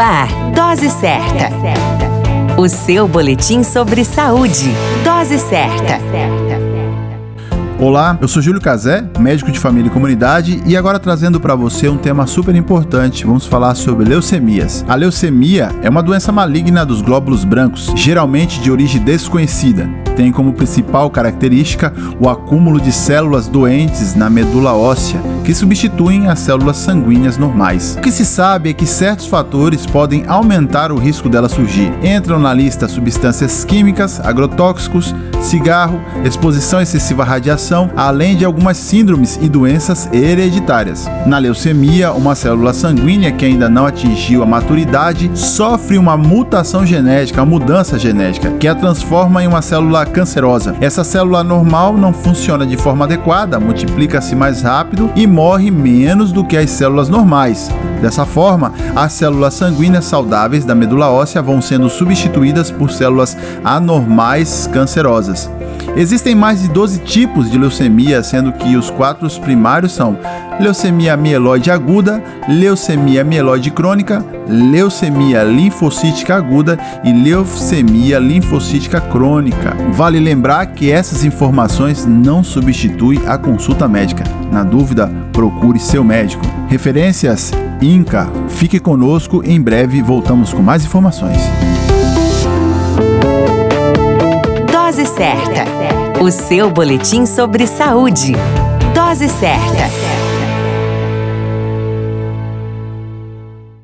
ar, Dose Certa. O seu boletim sobre saúde. Dose certa. Olá, eu sou Júlio Cazé, médico de família e comunidade, e agora trazendo para você um tema super importante. Vamos falar sobre leucemias. A leucemia é uma doença maligna dos glóbulos brancos, geralmente de origem desconhecida tem como principal característica o acúmulo de células doentes na medula óssea, que substituem as células sanguíneas normais. O que se sabe é que certos fatores podem aumentar o risco dela surgir. Entram na lista substâncias químicas, agrotóxicos, cigarro, exposição excessiva à radiação, além de algumas síndromes e doenças hereditárias. Na leucemia, uma célula sanguínea que ainda não atingiu a maturidade sofre uma mutação genética, uma mudança genética, que a transforma em uma célula cancerosa. Essa célula normal não funciona de forma adequada, multiplica-se mais rápido e morre menos do que as células normais. Dessa forma, as células sanguíneas saudáveis da medula óssea vão sendo substituídas por células anormais cancerosas. Existem mais de 12 tipos de leucemia, sendo que os quatro primários são leucemia mieloide aguda, leucemia mieloide crônica, leucemia linfocítica aguda e leucemia linfocítica crônica. Vale lembrar que essas informações não substituem a consulta médica. Na dúvida, procure seu médico. Referências INCA. Fique conosco, em breve voltamos com mais informações. Dose certa. Seu boletim sobre saúde. Dose certa.